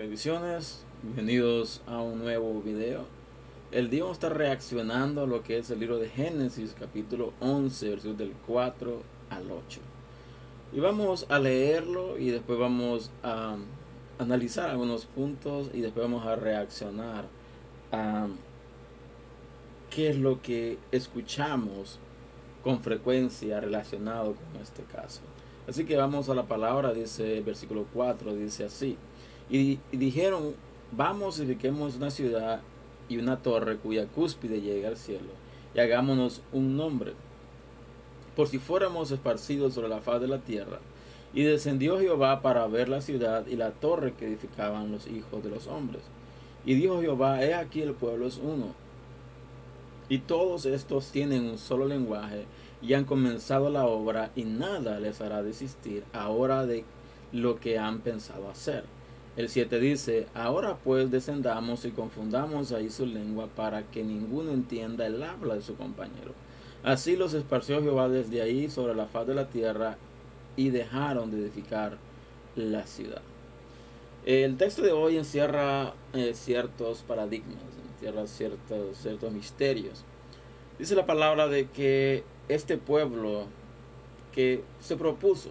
Bendiciones, bienvenidos a un nuevo video. El día vamos a estar reaccionando a lo que es el libro de Génesis, capítulo 11, versículos del 4 al 8. Y vamos a leerlo y después vamos a analizar algunos puntos y después vamos a reaccionar a qué es lo que escuchamos con frecuencia relacionado con este caso. Así que vamos a la palabra, dice el versículo 4, dice así. Y, dijeron, vamos y edifiquemos una ciudad y una torre cuya cúspide llegue al cielo, y hagámonos un nombre, por si fuéramos esparcidos sobre la faz de la tierra. Y descendió Jehová para ver la ciudad y la torre que edificaban los hijos de los hombres. Y dijo Jehová, he aquí el pueblo es uno. Y todos estos tienen un solo lenguaje y han comenzado la obra y nada les hará desistir ahora de lo que han pensado hacer. El 7 dice, ahora pues descendamos y confundamos ahí su lengua para que ninguno entienda el habla de su compañero. Así los esparció Jehová desde ahí sobre la faz de la tierra y dejaron de edificar la ciudad. El texto de hoy encierra eh, ciertos paradigmas, encierra ciertos, ciertos misterios. Dice la palabra de que este pueblo que se propuso,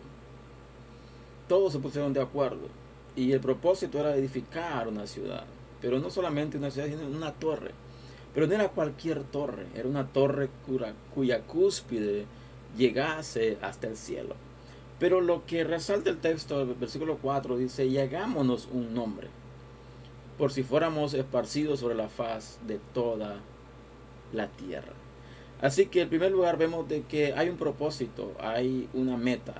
todos se pusieron de acuerdo y el propósito era edificar una ciudad, pero no solamente una ciudad, sino una torre. Pero no era cualquier torre, era una torre cuya, cuya cúspide llegase hasta el cielo. Pero lo que resalta el texto, el versículo 4, dice, y un nombre, por si fuéramos esparcidos sobre la faz de toda la tierra. Así que en primer lugar vemos de que hay un propósito, hay una meta,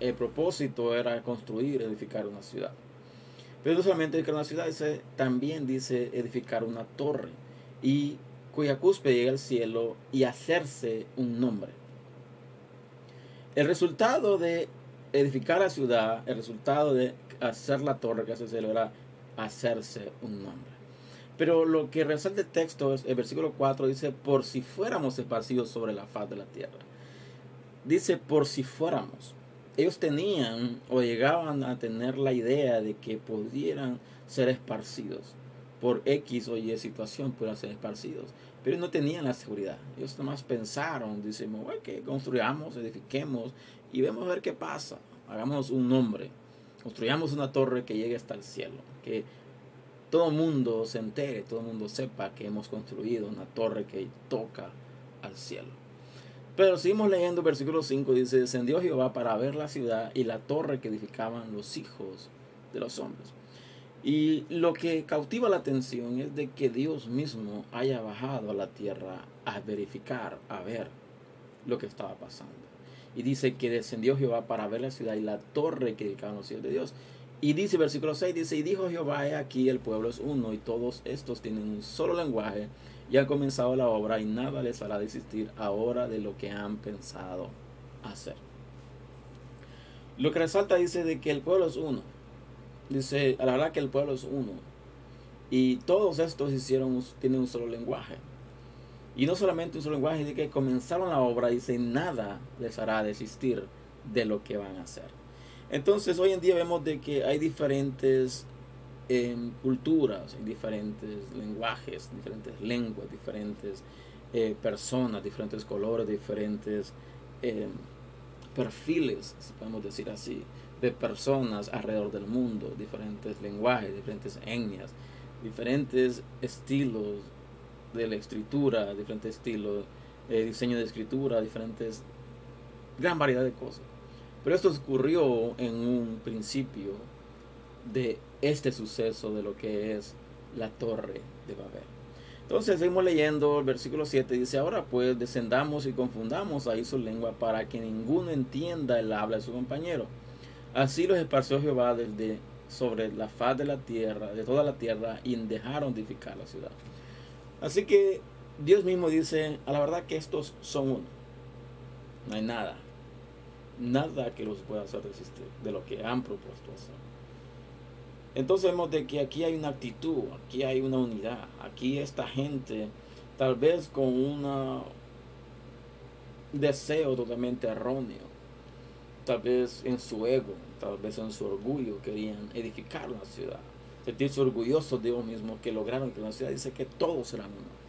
el propósito era construir, edificar una ciudad. Pero no solamente edificar una ciudad, dice, también dice edificar una torre y cuya cúspide llega al cielo y hacerse un nombre. El resultado de edificar la ciudad, el resultado de hacer la torre que hace el cielo era hacerse un nombre. Pero lo que resalta el texto es el versículo 4 dice, por si fuéramos esparcidos sobre la faz de la tierra. Dice, por si fuéramos ellos tenían o llegaban a tener la idea de que pudieran ser esparcidos por X o Y situación, pudieran ser esparcidos. Pero no tenían la seguridad. Ellos nomás pensaron, dicen, que construyamos, edifiquemos y vemos a ver qué pasa. Hagamos un nombre. Construyamos una torre que llegue hasta el cielo. Que todo el mundo se entere, todo el mundo sepa que hemos construido una torre que toca al cielo. Pero seguimos leyendo versículo 5, dice, descendió Jehová para ver la ciudad y la torre que edificaban los hijos de los hombres. Y lo que cautiva la atención es de que Dios mismo haya bajado a la tierra a verificar, a ver lo que estaba pasando. Y dice que descendió Jehová para ver la ciudad y la torre que edificaban los hijos de Dios. Y dice versículo 6, dice, y dijo Jehová, he aquí el pueblo es uno y todos estos tienen un solo lenguaje y han comenzado la obra y nada les hará desistir ahora de lo que han pensado hacer. Lo que resalta dice de que el pueblo es uno. Dice, a la verdad que el pueblo es uno. Y todos estos hicieron, tienen un solo lenguaje. Y no solamente un solo lenguaje, sino que comenzaron la obra dice, nada les hará desistir de lo que van a hacer. Entonces hoy en día vemos de que hay diferentes culturas, en diferentes lenguajes, diferentes lenguas, diferentes eh, personas, diferentes colores, diferentes eh, perfiles, si podemos decir así, de personas alrededor del mundo, diferentes lenguajes, diferentes etnias, diferentes estilos de la escritura, diferentes estilos de diseño de escritura, diferentes, gran variedad de cosas. Pero esto ocurrió en un principio de este suceso de lo que es la torre de Babel. Entonces seguimos leyendo el versículo 7, dice, ahora pues descendamos y confundamos ahí su lengua para que ninguno entienda el habla de su compañero. Así los esparció Jehová desde sobre la faz de la tierra, de toda la tierra, y dejaron edificar la ciudad. Así que Dios mismo dice, a la verdad que estos son uno. No hay nada, nada que los pueda hacer resistir de lo que han propuesto hacer. Entonces vemos de que aquí hay una actitud, aquí hay una unidad, aquí esta gente tal vez con un deseo totalmente erróneo, tal vez en su ego, tal vez en su orgullo, querían edificar una ciudad, sentirse orgullosos de ellos mismos que lograron que la ciudad dice que todos eran uno.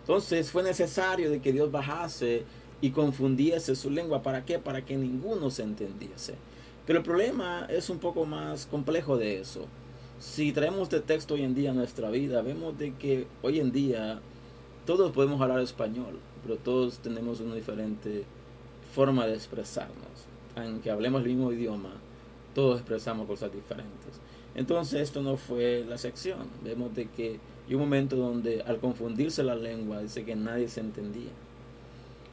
Entonces fue necesario de que Dios bajase y confundiese su lengua. ¿Para qué? Para que ninguno se entendiese. Pero el problema es un poco más complejo de eso. Si traemos este texto hoy en día a nuestra vida, vemos de que hoy en día todos podemos hablar español, pero todos tenemos una diferente forma de expresarnos. Aunque hablemos el mismo idioma, todos expresamos cosas diferentes. Entonces esto no fue la sección. Vemos de que hay un momento donde al confundirse la lengua dice que nadie se entendía.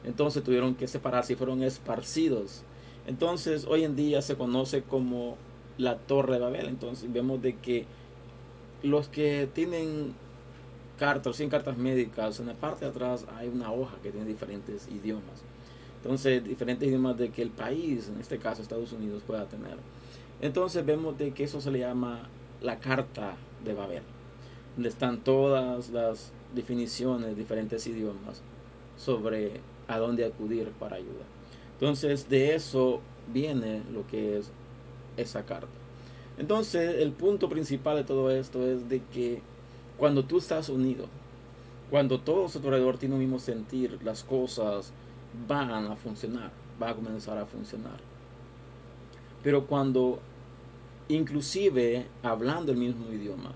Entonces tuvieron que separarse y fueron esparcidos. Entonces hoy en día se conoce como la Torre de Babel. Entonces vemos de que los que tienen cartas, 100 cartas médicas, en la parte de atrás hay una hoja que tiene diferentes idiomas. Entonces, diferentes idiomas de que el país, en este caso Estados Unidos, pueda tener. Entonces vemos de que eso se le llama la carta de Babel, donde están todas las definiciones, diferentes idiomas sobre a dónde acudir para ayuda. Entonces de eso viene lo que es esa carta. Entonces el punto principal de todo esto es de que cuando tú estás unido, cuando todo su alrededor tiene un mismo sentir, las cosas van a funcionar, van a comenzar a funcionar. Pero cuando inclusive hablando el mismo idioma,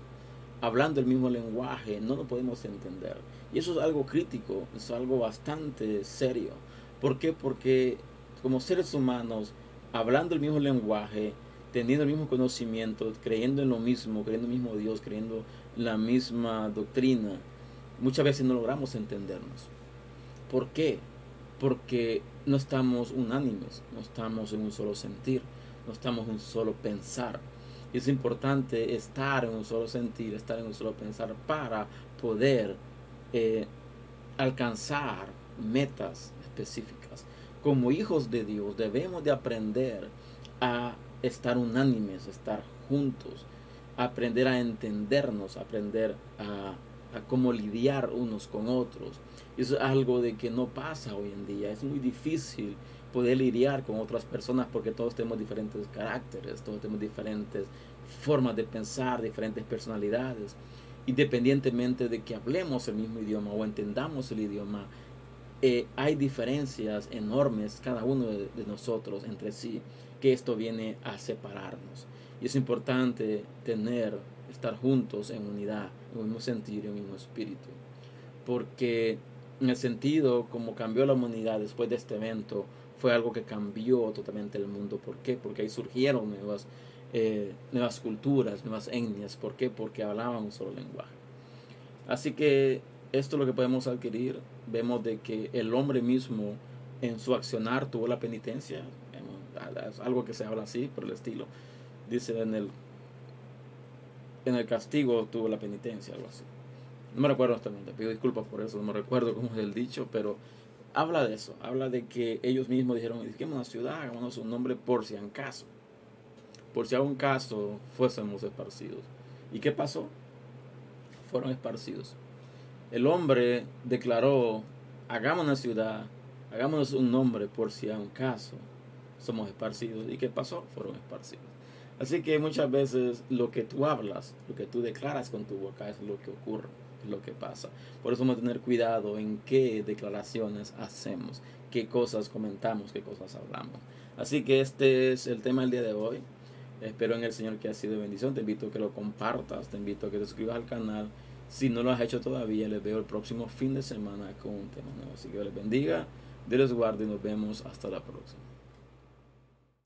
hablando el mismo lenguaje, no lo podemos entender. Y eso es algo crítico, es algo bastante serio. ¿Por qué? Porque como seres humanos, hablando el mismo lenguaje, teniendo el mismo conocimiento, creyendo en lo mismo, creyendo en el mismo Dios, creyendo la misma doctrina, muchas veces no logramos entendernos. ¿Por qué? Porque no estamos unánimes, no estamos en un solo sentir, no estamos en un solo pensar. Y es importante estar en un solo sentir, estar en un solo pensar para poder eh, alcanzar metas específicas. Como hijos de Dios debemos de aprender a estar unánimes, estar juntos, aprender a entendernos, aprender a, cómo lidiar unos con otros. Eso es algo de que no pasa hoy en día. Es muy difícil poder lidiar con otras personas porque todos tenemos diferentes caracteres, todos tenemos diferentes formas de pensar, diferentes personalidades. Independientemente de que hablemos el mismo idioma o entendamos el idioma, eh, hay diferencias enormes cada uno de, de nosotros entre sí, que esto viene a separarnos. Y es importante tener, estar juntos en unidad, en un mismo sentido, en un mismo espíritu. Porque en el sentido como cambió la humanidad después de este evento, fue algo que cambió totalmente el mundo. ¿Por qué? Porque ahí surgieron nuevas, eh, nuevas culturas, nuevas etnias. ¿Por qué? Porque hablaban un solo lenguaje. Así que esto es lo que podemos adquirir. Vemos de que el hombre mismo en su accionar tuvo la penitencia. Es algo que se habla así por el estilo. Dice en el, en el castigo tuvo la penitencia, algo así. No me recuerdo exactamente, pido disculpas por eso, no me recuerdo cómo es el dicho, pero habla de eso, habla de que ellos mismos dijeron, edifiquemos una ciudad, hagámonos un nombre por si acaso, por si a un caso fuésemos esparcidos. ¿Y qué pasó? Fueron esparcidos. El hombre declaró, hagamos una ciudad, hagámonos un nombre por si a un caso somos esparcidos. ¿Y qué pasó? Fueron esparcidos. Así que muchas veces lo que tú hablas, lo que tú declaras con tu boca es lo que ocurre lo que pasa. Por eso vamos a tener cuidado en qué declaraciones hacemos, qué cosas comentamos, qué cosas hablamos. Así que este es el tema del día de hoy. Espero en el Señor que ha sido bendición. Te invito a que lo compartas, te invito a que te suscribas al canal. Si no lo has hecho todavía, les veo el próximo fin de semana con un tema nuevo. Así que les bendiga, Dios guarde y nos vemos hasta la próxima.